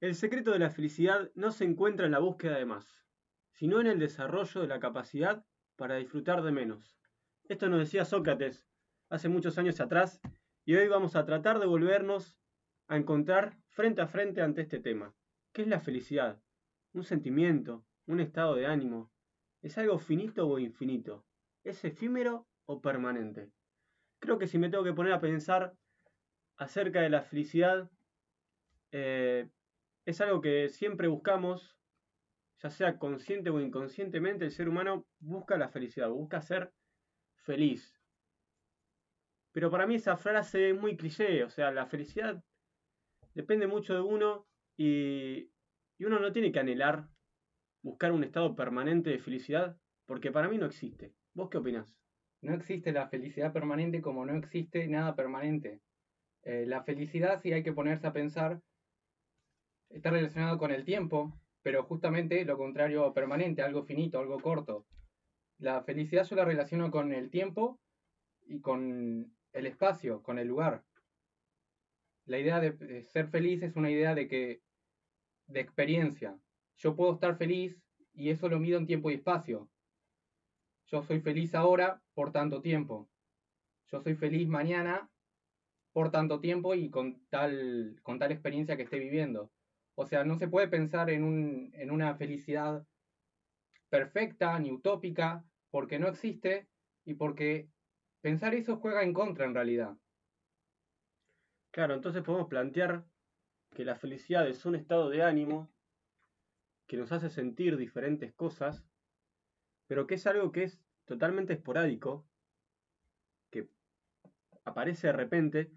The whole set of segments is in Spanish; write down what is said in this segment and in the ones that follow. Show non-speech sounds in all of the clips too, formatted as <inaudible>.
El secreto de la felicidad no se encuentra en la búsqueda de más, sino en el desarrollo de la capacidad para disfrutar de menos. Esto nos decía Sócrates hace muchos años atrás y hoy vamos a tratar de volvernos a encontrar frente a frente ante este tema. ¿Qué es la felicidad? ¿Un sentimiento? ¿Un estado de ánimo? ¿Es algo finito o infinito? ¿Es efímero o permanente? Creo que si me tengo que poner a pensar acerca de la felicidad, eh, es algo que siempre buscamos, ya sea consciente o inconscientemente, el ser humano busca la felicidad, busca ser feliz. Pero para mí esa frase es muy cliché, o sea, la felicidad depende mucho de uno y, uno no tiene que anhelar buscar un estado permanente de felicidad, porque para mí no existe. ¿Vos qué opinás? No existe la felicidad permanente como no existe nada permanente. Eh, la felicidad, si hay que ponerse a pensar, está relacionado con el tiempo, pero justamente lo contrario permanente, algo finito, algo corto. La felicidad yo la relaciono con el tiempo y con el espacio, con el lugar. La idea de ser feliz es una idea de que de experiencia. Yo puedo estar feliz y eso lo mido en tiempo y espacio. Yo soy feliz ahora por tanto tiempo. Yo soy feliz mañana por tanto tiempo y con tal, con tal experiencia que esté viviendo. O sea, no se puede pensar en, un, en una felicidad perfecta ni utópica porque no existe y porque pensar eso juega en contra en realidad. Claro, entonces podemos plantear que la felicidad es un estado de ánimo que nos hace sentir diferentes cosas, pero que es algo que es totalmente esporádico, que aparece de repente,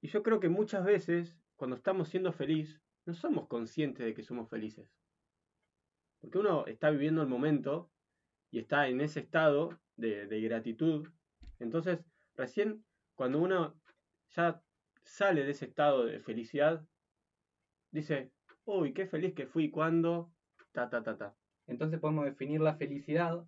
y yo creo que muchas veces, cuando estamos siendo felices, no somos conscientes de que somos felices. Porque uno está viviendo el momento y está en ese estado de, gratitud. Entonces, recién cuando uno ya sale de ese estado de felicidad, dice, uy, qué feliz que fui cuando, ta, ta, ta, ta. Entonces podemos definir la felicidad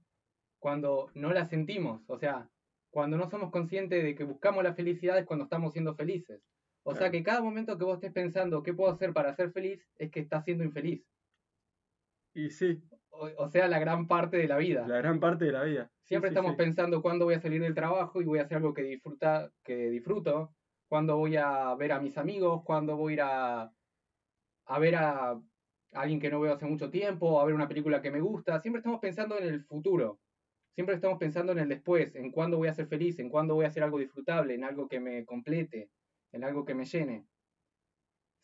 cuando no la sentimos, o sea, cuando no somos conscientes de que buscamos la felicidad es cuando estamos siendo felices. O sea que cada momento que vos estés pensando qué puedo hacer para ser feliz es que estás siendo infeliz. Y sí. O, sea, la gran parte de la vida. La gran parte de la vida. Siempre estamos pensando cuándo voy a salir del trabajo y voy a hacer algo que, disfruta, que disfruto, cuándo voy a ver a mis amigos, cuándo voy a ir a, a ver a alguien que no veo hace mucho tiempo, a ver una película que me gusta. Siempre estamos pensando en el futuro. Siempre estamos pensando en el después, en cuándo voy a ser feliz, en cuándo voy a hacer algo disfrutable, en algo que me complete, en algo que me llene.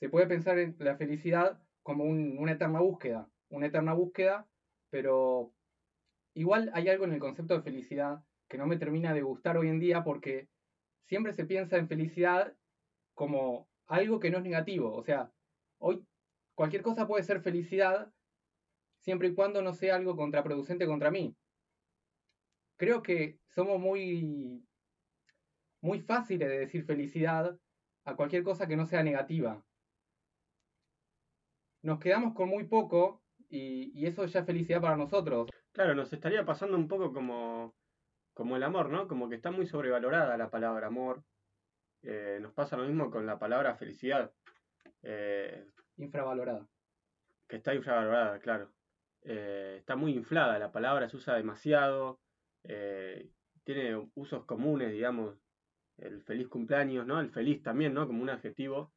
Se puede pensar en la felicidad como una eterna búsqueda, una eterna búsqueda, pero igual hay algo en el concepto de felicidad que no me termina de gustar hoy en día porque siempre se piensa en felicidad como algo que no es negativo. O sea, hoy cualquier cosa puede ser felicidad siempre y cuando no sea algo contraproducente contra mí. Creo que somos muy, muy fáciles de decir felicidad a cualquier cosa que no sea negativa. Nos quedamos con muy poco y, eso ya es felicidad para nosotros. Claro, nos estaría pasando un poco como, como el amor, ¿no? Como que está muy sobrevalorada la palabra amor. Eh, nos pasa lo mismo con la palabra felicidad. Eh, infravalorada. Que está infravalorada, claro. Eh, está muy inflada, la palabra se usa demasiado, tiene usos comunes, digamos, el feliz cumpleaños, ¿no? El feliz también, ¿no? Como un adjetivo.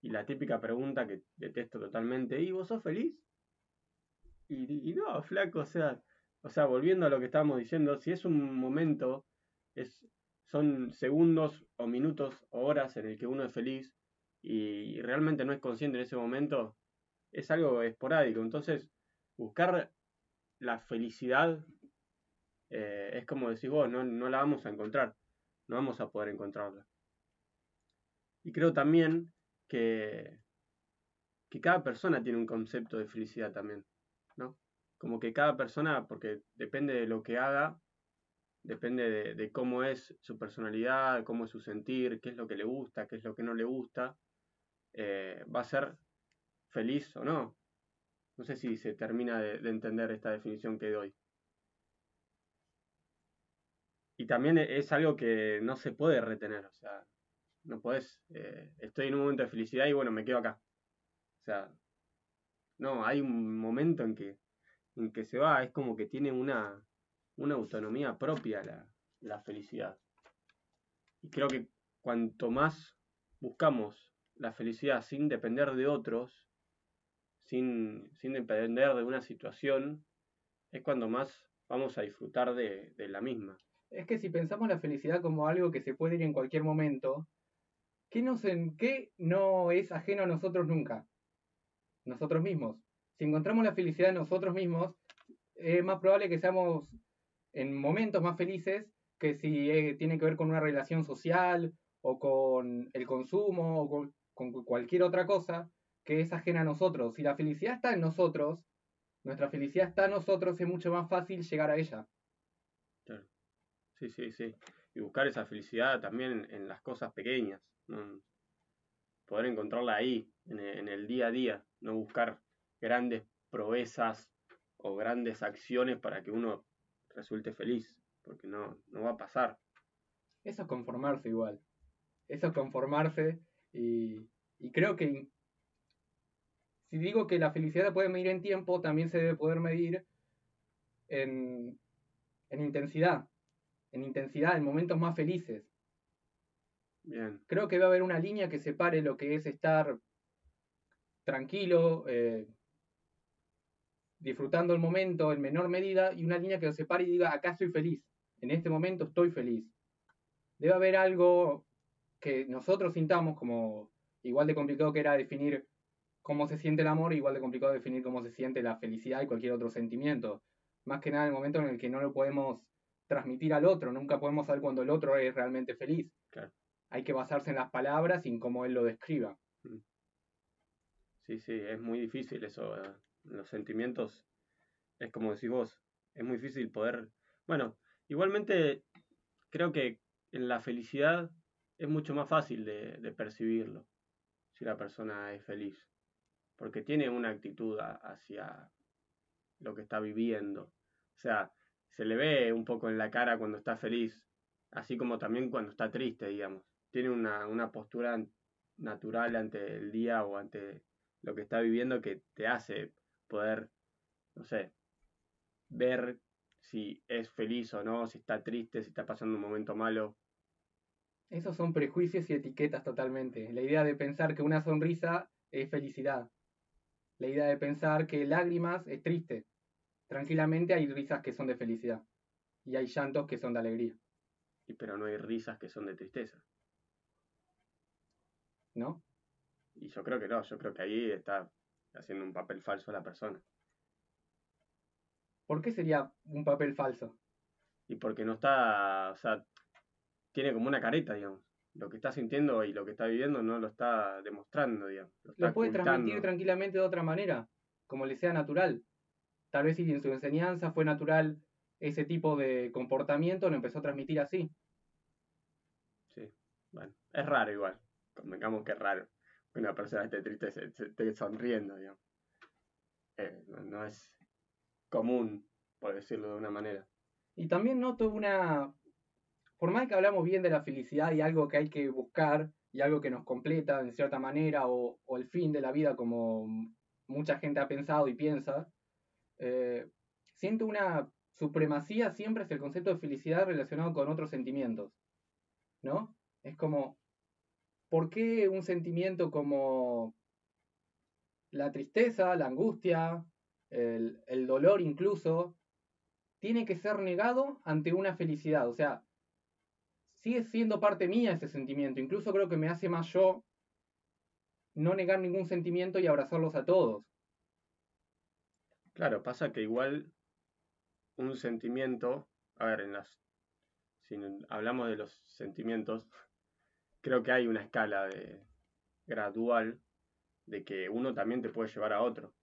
y la típica pregunta que detesto totalmente, ¿y vos sos feliz? Y, y, no, flaco, o sea, o sea, volviendo a lo que estábamos diciendo, si es un momento, es, son segundos o minutos o horas en el que uno es feliz, y realmente no es consciente en ese momento, es algo esporádico. Entonces, buscar la felicidad eh, es como decís vos, no, no la vamos a encontrar, no vamos a poder encontrarla. Y creo también que, que cada persona tiene un concepto de felicidad también, ¿no? Como que cada persona, porque depende de lo que haga, depende de, cómo es su personalidad, cómo es su sentir, qué es lo que le gusta, qué es lo que no le gusta, eh, va a ser feliz o no. No sé si se termina de, entender esta definición que doy. Y también e, es algo que no se puede retener, o sea, no podés, eh, estoy en un momento de felicidad y bueno, me quedo acá. sea, no, hay un momento en que, en que se va, es como que tiene una, una autonomía propia la, la felicidad. Y creo que cuanto más buscamos la felicidad sin depender de otros, sin, sin depender de una situación, es cuando más vamos a disfrutar de, de la misma. Es que si pensamos la felicidad como algo que se puede ir en cualquier momento, ¿qué, nos en, qué no es ajeno a nosotros nunca? Nosotros mismos. Si encontramos la felicidad en nosotros mismos, es más probable que seamos en momentos más felices que si eh, tiene que ver con una relación social o con el consumo o con, cualquier otra cosa que es ajena a nosotros. Si la felicidad está en nosotros, nuestra felicidad está en nosotros, es mucho más fácil llegar a ella. Sí, sí, sí. Y buscar esa felicidad también en, las cosas pequeñas. Poder encontrarla ahí, en el, día a día. No buscar grandes proezas o grandes acciones para que uno resulte feliz. Porque no, no va a pasar. Eso es conformarse igual. Eso es conformarse. Y, y creo que si digo que la felicidad se puede medir en tiempo, también se debe poder medir en, en intensidad en intensidad, en momentos más felices. Bien. Creo que va a haber una línea que separe lo que es estar tranquilo, eh, disfrutando el momento en menor medida, y una línea que lo separe y diga, acá estoy feliz, en este momento estoy feliz. Debe haber algo que nosotros sintamos como igual de complicado que era definir cómo se siente el amor, igual de complicado definir cómo se siente la felicidad y cualquier otro sentimiento. Más que nada el momento en el que no lo podemos transmitir al otro, nunca podemos saber cuando el otro es realmente feliz. Hay que basarse en las palabras y en cómo él lo describa. Mm. Sí, sí, es muy difícil eso. Los sentimientos, es como decís vos, es muy difícil poder... Bueno, igualmente creo que en la felicidad es mucho más fácil de, de percibirlo si la persona es feliz, porque tiene una actitud hacia lo que está viviendo. O sea, se le ve un poco en la cara cuando está feliz, así como también cuando está triste, digamos. Tiene una, una postura natural ante el día o ante lo que está viviendo que te hace poder, no sé, ver si es feliz o no, si está triste, si está pasando un momento malo. Esos son prejuicios y etiquetas totalmente. La idea de pensar que una sonrisa es felicidad. La idea de pensar que lágrimas es triste. Tranquilamente hay risas que son de felicidad y hay llantos que son de alegría. Y pero no hay risas que son de tristeza. ¿No? Y yo creo que no, yo creo que ahí está haciendo un papel falso a la persona. ¿Por qué sería un papel falso? Y porque no está, o sea, tiene como una careta, digamos. Lo que está sintiendo y lo que está viviendo no lo está demostrando, digamos. Lo, puede transmitir tranquilamente de otra manera, como le sea natural. Tal vez si en su enseñanza fue natural ese tipo de comportamiento, lo empezó a transmitir así. Sí, bueno, es raro igual. Convengamos que es raro que una persona esté triste se, esté sonriendo, digamos. Eh, no, es común, por decirlo de una manera. Y también noto una. Por más que hablamos bien de la felicidad y algo que hay que buscar y algo que nos completa en cierta manera, o, o el fin de la vida, como mucha gente ha pensado y piensa, eh, siento una supremacía siempre es el concepto de felicidad relacionado con otros sentimientos, ¿no? Es como, ¿por qué un sentimiento como la tristeza, la angustia, el, el dolor incluso, tiene que ser negado ante una felicidad? O sea, sigue siendo parte mía ese sentimiento, incluso creo que me hace más yo no negar ningún sentimiento y abrazarlos a todos. Claro, pasa que igual un sentimiento, a ver, en las, si hablamos de los sentimientos, creo que hay una escala de, gradual de que uno también te puede llevar a otro.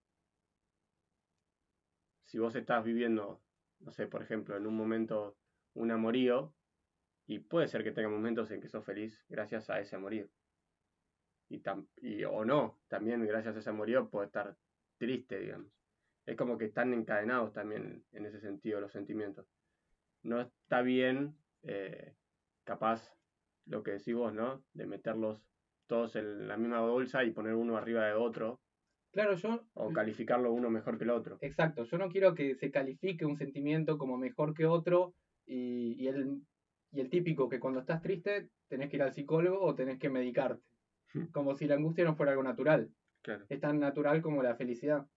Si vos estás viviendo, no sé, por ejemplo, en un momento un amorío, y puede ser que tenga momentos en que sos feliz gracias a ese amorío. Y, y o no, también gracias a ese amorío puede estar triste, digamos es como que están encadenados también en ese sentido los sentimientos. No está bien, eh, capaz, lo que decís vos, ¿no? De meterlos todos en la misma bolsa y poner uno arriba de otro Claro, yo... O calificarlo uno mejor que el otro. Exacto, yo no quiero que se califique un sentimiento como mejor que otro y, y el, y el típico que cuando estás triste tenés que ir al psicólogo o tenés que medicarte. Como si la angustia no fuera algo natural. Claro. Es tan natural como la felicidad.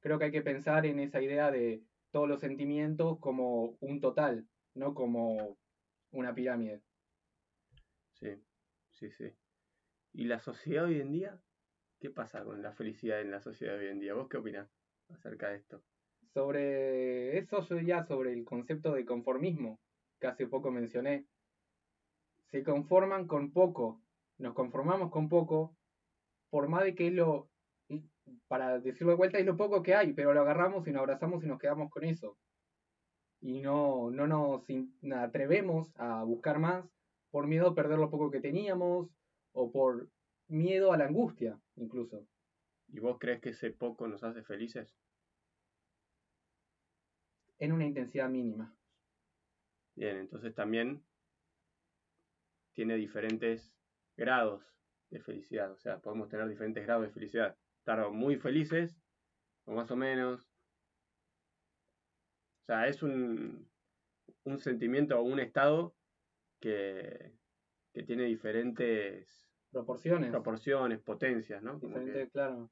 Creo que hay que pensar en esa idea de todos los sentimientos como un total, no como una pirámide. Sí, sí, sí. ¿Y la sociedad hoy en día? ¿Qué pasa con la felicidad en la sociedad hoy en día? ¿Vos qué opinás acerca de esto? Sobre eso yo diría sobre el concepto de conformismo, que hace poco mencioné. Se conforman con poco, nos conformamos con poco, por más de que es lo, para decirlo de vuelta, es lo poco que hay, pero lo agarramos y nos abrazamos y nos quedamos con eso. Y no, no nos atrevemos a buscar más por miedo a perder lo poco que teníamos o por miedo a la angustia, incluso. ¿Y vos crees que ese poco nos hace felices? En una intensidad mínima. Bien, entonces también tiene diferentes grados de felicidad. O sea, podemos tener diferentes grados de felicidad. Estar o muy felices o más o menos. O sea, es un, un sentimiento o un estado que, que tiene diferentes Proporciones. proporciones, potencias, ¿no? Como que- claro.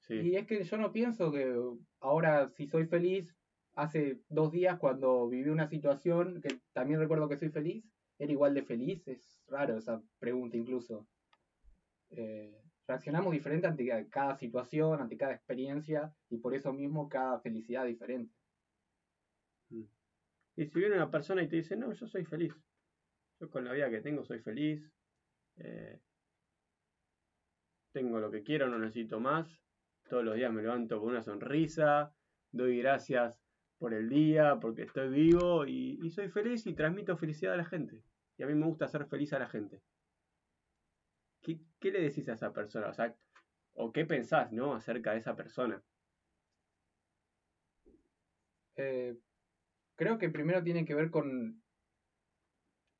sí, Y es que yo no pienso que ahora si soy feliz, hace dos días cuando viví una situación que también recuerdo que soy feliz, era igual de feliz. Es raro esa pregunta incluso. Eh, reaccionamos diferente ante ca- cada situación, ante cada experiencia y por eso mismo cada felicidad diferente. Y si viene una persona y te dice, no, yo soy feliz. Yo con la vida que tengo soy feliz. eh, tengo lo que quiero, no necesito más. Todos los días me levanto con una sonrisa. Doy gracias por el día, porque estoy vivo y, y soy feliz y transmito felicidad a la gente. Y a mí me gusta hacer feliz a la gente. ¿Qué, le decís a esa persona? O o qué pensás, ¿no? Acerca de esa persona. Eh, creo que primero tiene que ver con...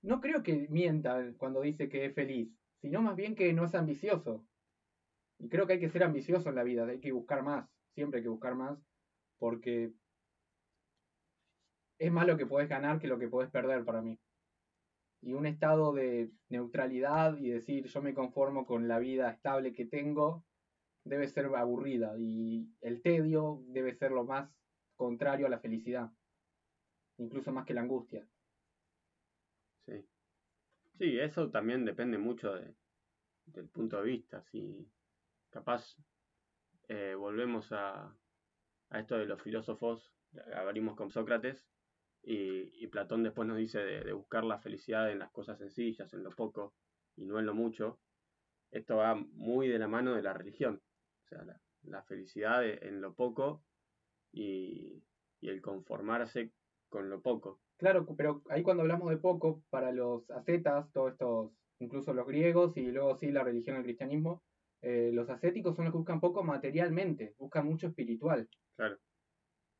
No creo que mienta cuando dice que es feliz, sino más bien que no es ambicioso. Y creo que hay que ser ambicioso en la vida, hay que buscar más, siempre hay que buscar más, porque es más lo que podés ganar que lo que podés perder para mí. Y un estado de neutralidad y decir yo me conformo con la vida estable que tengo debe ser aburrida y el tedio debe ser lo más contrario a la felicidad, incluso más que la angustia. Sí. Sí, eso también depende mucho de- del punto de vista. Si capaz eh, volvemos a, a esto de los filósofos, abrimos con Sócrates, y, y Platón después nos dice de, de buscar la felicidad en las cosas sencillas, en lo poco y no en lo mucho. Esto va muy de la mano de la religión. O sea, la, la felicidad de- en lo poco y, y el conformarse con lo poco. Claro, pero ahí cuando hablamos de poco, para los ascetas, todos estos, incluso los griegos y luego sí la religión, el cristianismo, eh, los ascéticos son los que buscan poco materialmente, buscan mucho espiritual. Claro.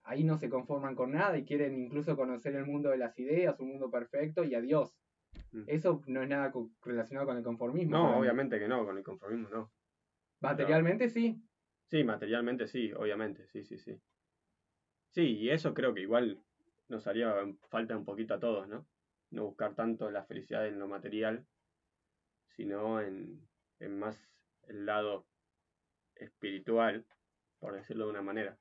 Ahí no se conforman con nada y quieren incluso conocer el mundo de las ideas, un mundo perfecto y a Dios. Mm. Eso no es nada relacionado con el conformismo. No, obviamente que no, con el conformismo no. Materialmente sí, Sí, materialmente sí, obviamente, sí, sí, sí. Sí, y eso creo que igual nos haría falta un poquito a todos, ¿no? No buscar tanto la felicidad en lo material, sino en, en más el lado espiritual, por decirlo de una manera.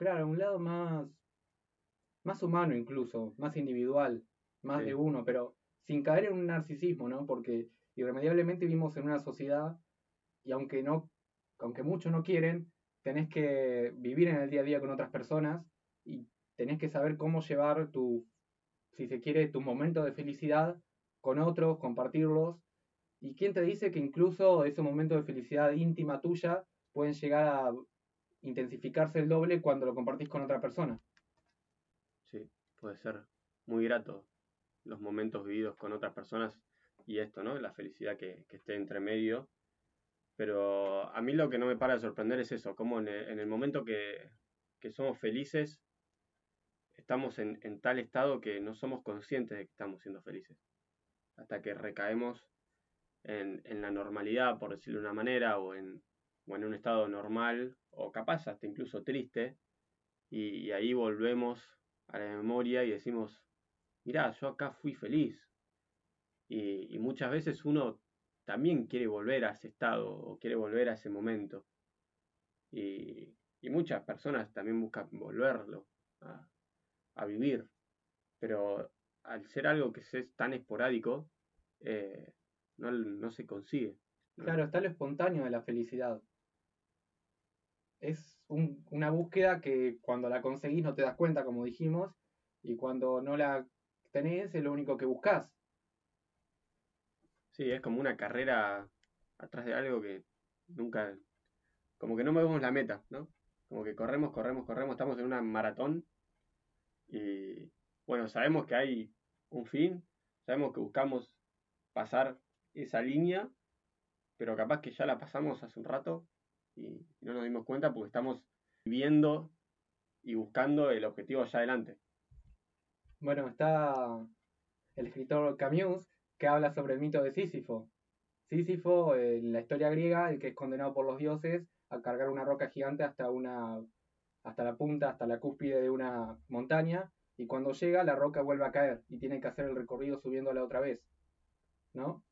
Claro, un lado más, más humano incluso, más individual, más Sí. de uno, pero sin caer en un narcisismo, ¿no? Porque irremediablemente vivimos en una sociedad y aunque no, aunque muchos no quieren, tenés que vivir en el día a día con otras personas y tenés que saber cómo llevar tu, si se quiere, tu momento de felicidad con otros, compartirlos. ¿Y quién te dice que incluso esos momentos de felicidad íntima tuya pueden llegar a intensificarse el doble cuando lo compartís con otra persona? Sí, puede ser muy grato los momentos vividos con otras personas y esto, ¿no? La felicidad que, que esté entre medio. Pero a mí lo que no me para de sorprender es eso, como en el, en el momento que, que somos felices, estamos en, en tal estado que no somos conscientes de que estamos siendo felices. Hasta que recaemos en, en, la normalidad, por decirlo de una manera, o en, en un estado normal, o capaz hasta incluso triste, y, ahí volvemos a la memoria y decimos, mirá, yo acá fui feliz. Y, muchas veces uno también quiere volver a ese estado o quiere volver a ese momento. Y, muchas personas también buscan volverlo a, a, vivir. Pero al ser algo que es tan esporádico, eh, no, no, se consigue. Claro, está lo espontáneo de la felicidad. Es un, una búsqueda que cuando la conseguís no te das cuenta, como dijimos, y cuando no la tenés es lo único que buscas. Sí, es como una carrera atrás de algo que nunca, como que no vemos la meta, ¿no? Como que corremos, corremos, corremos, estamos en una maratón y bueno, sabemos que hay un fin, sabemos que buscamos pasar esa línea, pero capaz que ya la pasamos hace un rato y no nos dimos cuenta porque estamos viendo y buscando el objetivo allá adelante. Bueno, está el escritor Camus que habla sobre el mito de Sísifo. Sísifo, en la historia griega, el que es condenado por los dioses a cargar una roca gigante hasta una hasta la punta, hasta la cúspide de una montaña, y cuando llega la roca vuelve a caer y tiene que hacer el recorrido subiéndola otra vez. ¿No?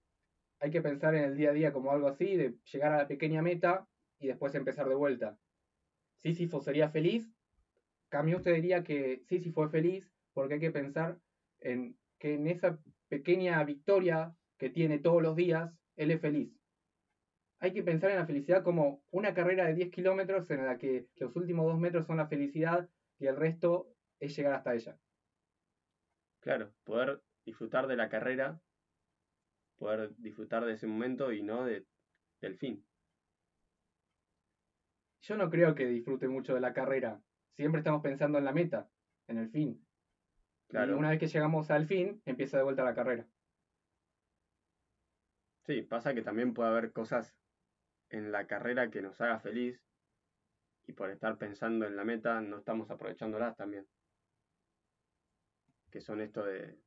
Hay que pensar en el día a día como algo así, de llegar a la pequeña meta y después empezar de vuelta. Sísifo sería feliz. Camus te diría que Sísifo fue feliz porque hay que pensar en que en esa pequeña victoria que tiene todos los días, él es feliz. Hay que pensar en la felicidad como una carrera de 10 kilómetros en la que los últimos dos metros son la felicidad y el resto es llegar hasta ella. Claro, poder disfrutar de la carrera, poder disfrutar de ese momento y no de, del fin. Yo no creo que disfrute mucho de la carrera. Siempre estamos pensando en la meta, en el fin. Claro. Y una vez que llegamos al fin, empieza de vuelta la carrera. Sí, pasa que también puede haber cosas en la carrera que nos haga feliz y por estar pensando en la meta no estamos aprovechándolas también. Que son esto de,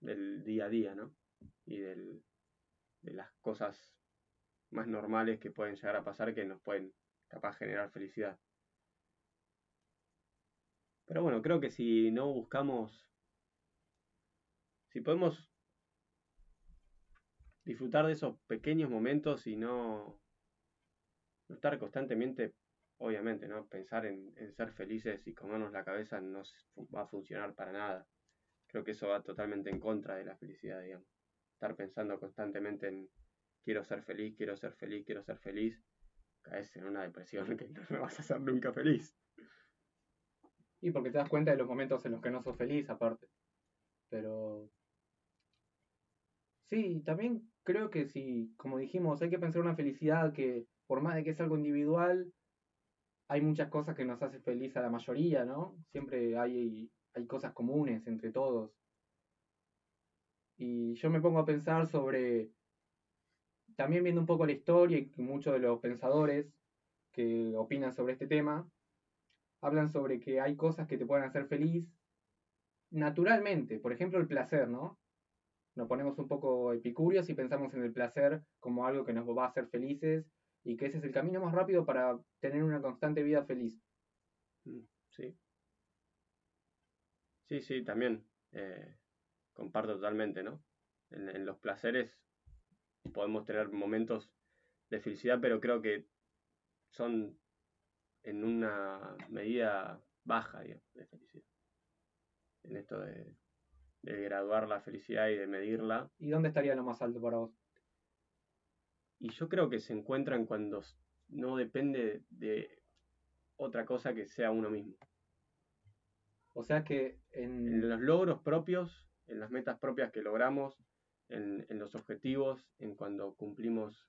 del día a día, ¿no? Y del, de las cosas más normales que pueden llegar a pasar que nos pueden capaz generar felicidad. Pero bueno, creo que si no buscamos, si podemos disfrutar de esos pequeños momentos y no, estar constantemente, obviamente, ¿no? Pensar en, en, ser felices y comernos la cabeza no va a funcionar para nada. Creo que eso va totalmente en contra de la felicidad, digamos. Estar pensando constantemente en quiero ser feliz, quiero ser feliz, quiero ser feliz, caes en una depresión <laughs> que no vas a ser nunca feliz. Y porque te das cuenta de los momentos en los que no sos feliz, aparte. Pero. Sí, también creo que sí, como dijimos, hay que pensar una felicidad que, por más de que es algo individual, hay muchas cosas que nos hacen feliz a la mayoría, ¿no? Siempre hay, hay cosas comunes entre todos. Y yo me pongo a pensar sobre también viendo un poco la historia y muchos de los pensadores que opinan sobre este tema, hablan sobre que hay cosas que te pueden hacer feliz naturalmente, por ejemplo el placer, ¿no? Nos ponemos un poco epicúreos y pensamos en el placer como algo que nos va a hacer felices y que ese es el camino más rápido para tener una constante vida feliz. Mm, sí. Sí, sí, también. Eh, comparto totalmente, ¿no? en los placeres podemos tener momentos de felicidad, pero creo que son en una medida baja de felicidad. En esto de, graduar la felicidad y de medirla. ¿Y dónde estaría lo más alto para vos? Y yo creo que se encuentran cuando no depende de otra cosa que sea uno mismo. O sea que en... en los logros propios, en las metas propias que logramos, en, los objetivos, en cuando cumplimos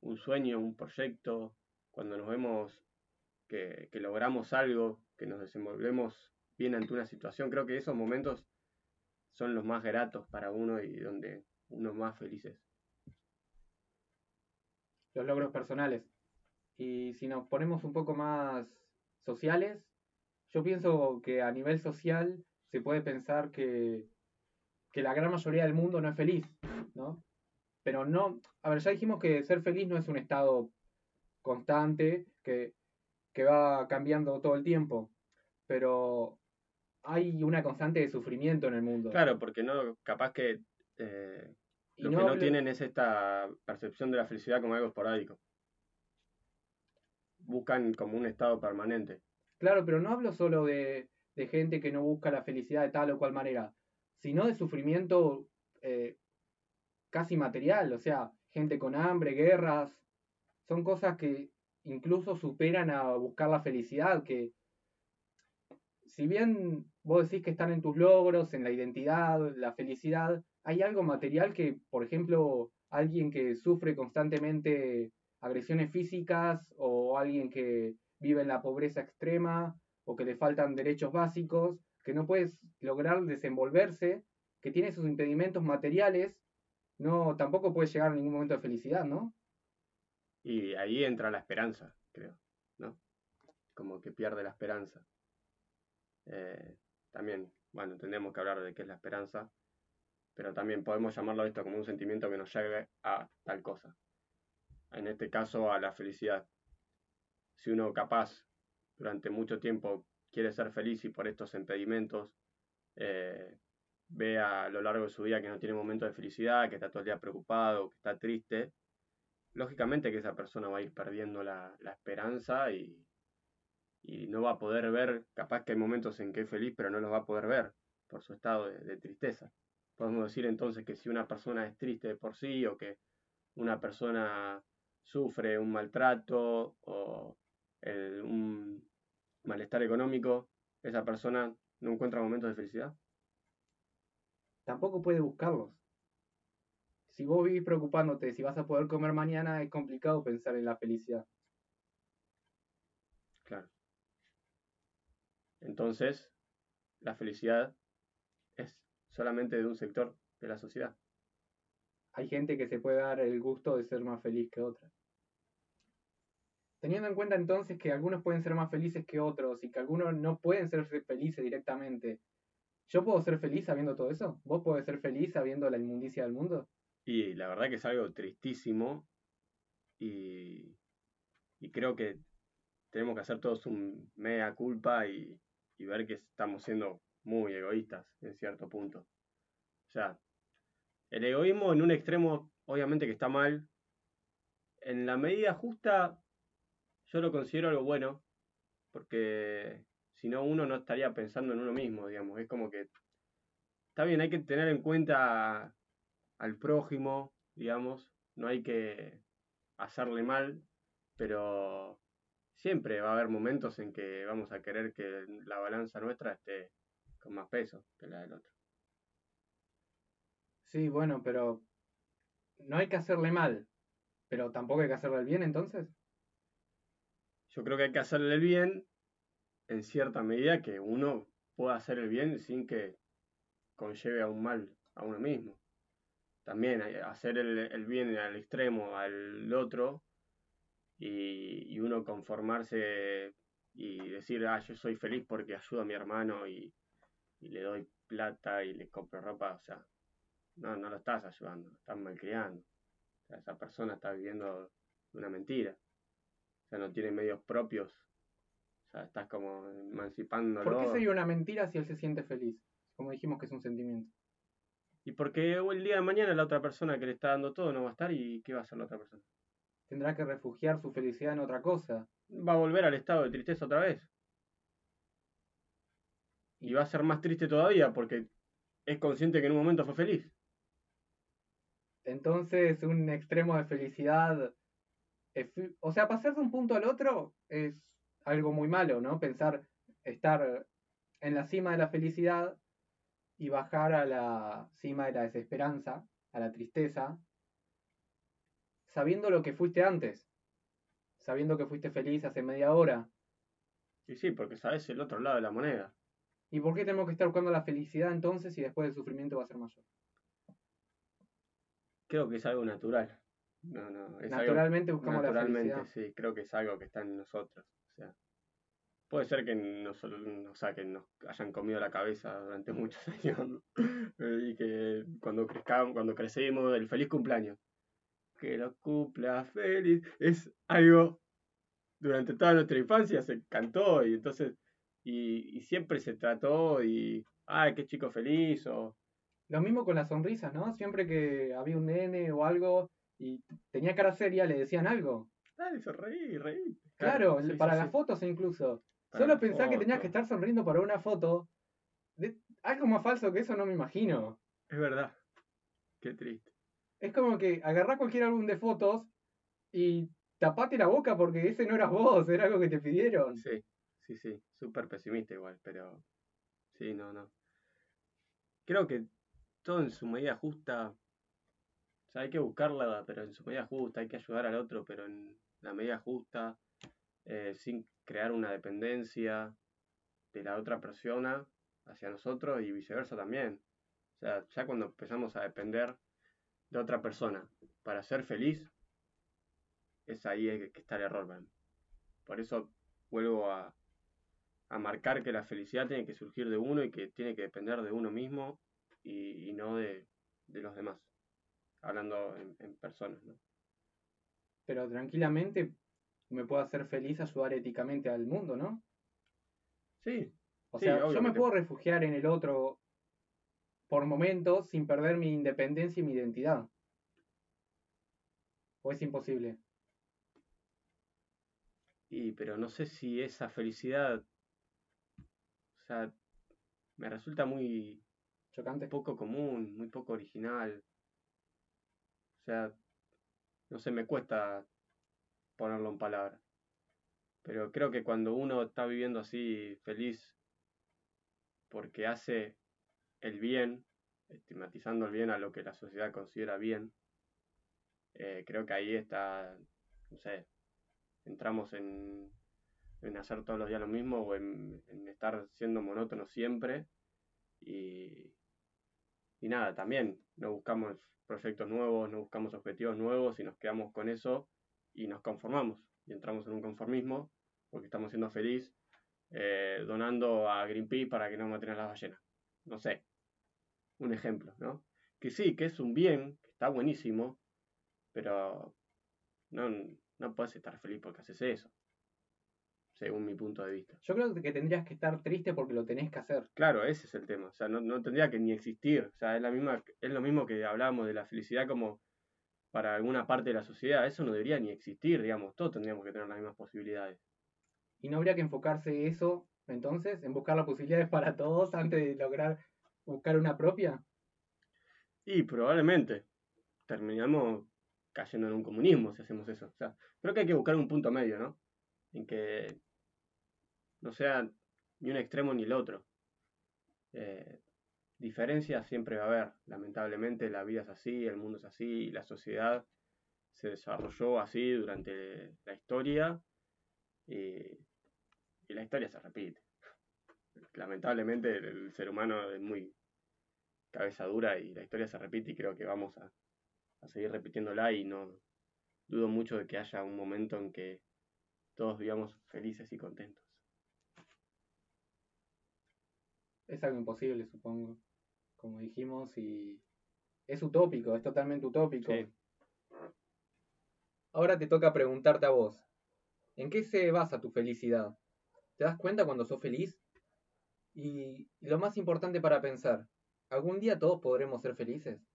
un sueño, un proyecto, cuando nos vemos que, logramos algo, que nos desenvolvemos bien ante una situación. Creo que esos momentos son los más gratos para uno y donde uno más felices. Los logros personales. Y si nos ponemos un poco más sociales, yo pienso que a nivel social se puede pensar que que la gran mayoría del mundo no es feliz, ¿no? pero no, a ver, ya dijimos que ser feliz no es un estado constante que, que va cambiando todo el tiempo, pero hay una constante de sufrimiento en el mundo. Claro, porque no, capaz que eh, lo que no tienen es esta percepción de la felicidad como algo esporádico. Buscan como un estado permanente. Claro, pero no hablo solo de, de gente que no busca la felicidad de tal o cual manera, sino de sufrimiento eh, casi material, o sea, gente con hambre, guerras, son cosas que incluso superan a buscar la felicidad, que si bien vos decís que están en tus logros, en la identidad, la felicidad, hay algo material que, por ejemplo, alguien que sufre constantemente agresiones físicas o alguien que vive en la pobreza extrema o que le faltan derechos básicos, que no puedes lograr desenvolverse, que tiene sus impedimentos materiales, no tampoco puede llegar a ningún momento de felicidad, ¿no? Y ahí entra la esperanza, creo, ¿no? Como que pierde la esperanza. Eh, también, bueno, tendríamos que hablar de qué es la esperanza, pero también podemos llamarlo esto como un sentimiento que nos lleve a tal cosa. En este caso, a la felicidad. Si uno capaz durante mucho tiempo quiere ser feliz y por estos impedimentos eh, ve a lo largo de su vida que no tiene momentos de felicidad, que está todo el día preocupado, que está triste, lógicamente que esa persona va a ir perdiendo la, esperanza y, no va a poder ver, capaz que hay momentos en que es feliz, pero no los va a poder ver por su estado de, tristeza. Podemos decir entonces que si una persona es triste de por sí o que una persona sufre un maltrato o un malestar económico, esa persona no encuentra momentos de felicidad. Tampoco puede buscarlos si vos vivís preocupándote si vas a poder comer mañana, es complicado pensar en la felicidad. Claro. Entonces, la felicidad es solamente de un sector de la sociedad. Hay gente que se puede dar el gusto de ser más feliz que otra. Teniendo en cuenta entonces que algunos pueden ser más felices que otros y que algunos no pueden ser felices directamente, ¿yo puedo ser feliz sabiendo todo eso? ¿Vos podés ser feliz sabiendo la inmundicia del mundo? Y la verdad que es algo tristísimo y, creo que tenemos que hacer todos un mea culpa y, ver que estamos siendo muy egoístas en cierto punto. O sea, el egoísmo en un extremo obviamente que está mal. En la medida justa yo lo considero algo bueno, porque si no uno no estaría pensando en uno mismo, digamos. Es como que está bien, hay que tener en cuenta al prójimo, digamos, no hay que hacerle mal, pero siempre va a haber momentos en que vamos a querer que la balanza nuestra esté con más peso que la del otro. Sí, bueno, pero no hay que hacerle mal, pero tampoco hay que hacerle el bien entonces. Yo creo que hay que hacerle el bien en cierta medida que uno pueda hacer el bien sin que conlleve a un mal a uno mismo también hacer el, bien al extremo al otro y, uno conformarse y decir, ah, yo soy feliz porque ayudo a mi hermano y, le doy plata y le compro ropa, o sea, no, no lo estás ayudando, estás malcriando. O sea, esa persona está viviendo una mentira. Sea, no tiene medios propios. O sea, estás como emancipándolo. ¿Por qué sería una mentira si él se siente feliz? Como dijimos que es un sentimiento. Y porque el día de mañana la otra persona que le está dando todo no va a estar y ¿qué va a hacer la otra persona? Tendrá que refugiar su felicidad en otra cosa. Va a volver al estado de tristeza otra vez. Y va a ser más triste todavía porque es consciente que en un momento fue feliz. Entonces, un extremo de felicidad. O sea, pasar de un punto al otro es algo muy malo, ¿no? Pensar estar en la cima de la felicidad y bajar a la cima de la desesperanza, a la tristeza, sabiendo lo que fuiste antes, sabiendo que fuiste feliz hace media hora. Sí, sí, porque sabes el otro lado de la moneda. ¿Y por qué tenemos que estar buscando la felicidad entonces y después el sufrimiento va a ser mayor? Creo que es algo natural. No, no, es Naturalmente buscamos la felicidad. sí, creo que es algo que está en nosotros. O sea, Puede ser que nos, o sea, que nos hayan comido la cabeza durante muchos <laughs> años y que cuando crezcamos, cuando crecemos, el feliz cumpleaños. que lo cumpla feliz. Es algo durante toda nuestra infancia se cantó y entonces y, y siempre se trató y ay qué chico feliz o Lo mismo con las sonrisas, ¿no? Siempre que había un nene o algo y tenía cara seria, le decían algo. dale sonreí reí Claro, sí, sí, para sí. las fotos incluso. Para Solo la pensar que tenías que estar sonriendo para una foto. de- algo más falso que eso no me imagino. es verdad qué triste Es como que agarrás cualquier álbum de fotos y tapate la boca porque ese no eras vos, era algo que te pidieron. sí sí sí súper pesimista igual pero sí no no creo que todo en su medida justa o sea hay que buscarla pero en su medida justa hay que ayudar al otro pero en la medida justa eh, sin crear una dependencia de la otra persona hacia nosotros y viceversa también. O sea, ya cuando empezamos a depender de otra persona para ser feliz, es ahí que está el error. Por eso vuelvo a, a marcar que la felicidad tiene que surgir de uno y que tiene que depender de uno mismo y, y no de, de los demás. Hablando en, en personas, ¿no? Pero tranquilamente me puedo hacer feliz ayudar éticamente al mundo, ¿no? Sí, O Sí, sea, yo me puedo refugiar en el otro por momentos sin perder mi independencia y mi identidad. ¿O es imposible? Y, pero no sé si esa felicidad, o sea, me resulta muy Chocante. poco común, muy poco original. No sé, me cuesta ponerlo en palabras. Pero creo que cuando uno está viviendo así feliz porque hace el bien, estigmatizando el bien a lo que la sociedad considera bien, eh, creo que ahí está, no sé, entramos en, en hacer todos los días lo mismo o en, en estar siendo monótono siempre y, y nada, también no buscamos proyectos nuevos, no buscamos objetivos nuevos y nos quedamos con eso y nos conformamos y entramos en un conformismo porque estamos siendo feliz eh, donando a Greenpeace para que no maten a las ballenas. No sé, un ejemplo, ¿no? Que sí, que es un bien, que está buenísimo, pero no, no puedes estar feliz porque haces eso, según mi punto de vista. Yo creo que tendrías que estar triste porque lo tenés que hacer. Claro, ese es el tema. O sea, no, no tendría que ni existir. O sea, es, la misma, es lo mismo que hablábamos de la felicidad como para alguna parte de la sociedad. Eso no debería ni existir, digamos. Todos tendríamos que tener las mismas posibilidades. Y no habría que enfocarse eso, entonces, en buscar las posibilidades <laughs> para todos antes de lograr buscar una propia. Y probablemente terminamos cayendo en un comunismo si hacemos eso. O sea, creo que hay que buscar un punto medio, ¿no? En que no sea ni un extremo ni el otro. Eh, diferencias siempre va a haber. Lamentablemente la vida es así, el mundo es así, y la sociedad se desarrolló así durante la historia y, la historia se repite. Lamentablemente el, el ser humano es muy cabeza dura y la historia se repite y creo que vamos a, a seguir repitiéndola y no dudo mucho de que haya un momento en que todos vivamos felices y contentos. Es algo imposible, supongo. Como dijimos, y es utópico, es totalmente utópico. Sí. Ahora te toca preguntarte a vos, ¿en qué se basa tu felicidad? ¿Te das cuenta cuando sos feliz? Y, y lo más importante para pensar, ¿algún día todos podremos ser felices?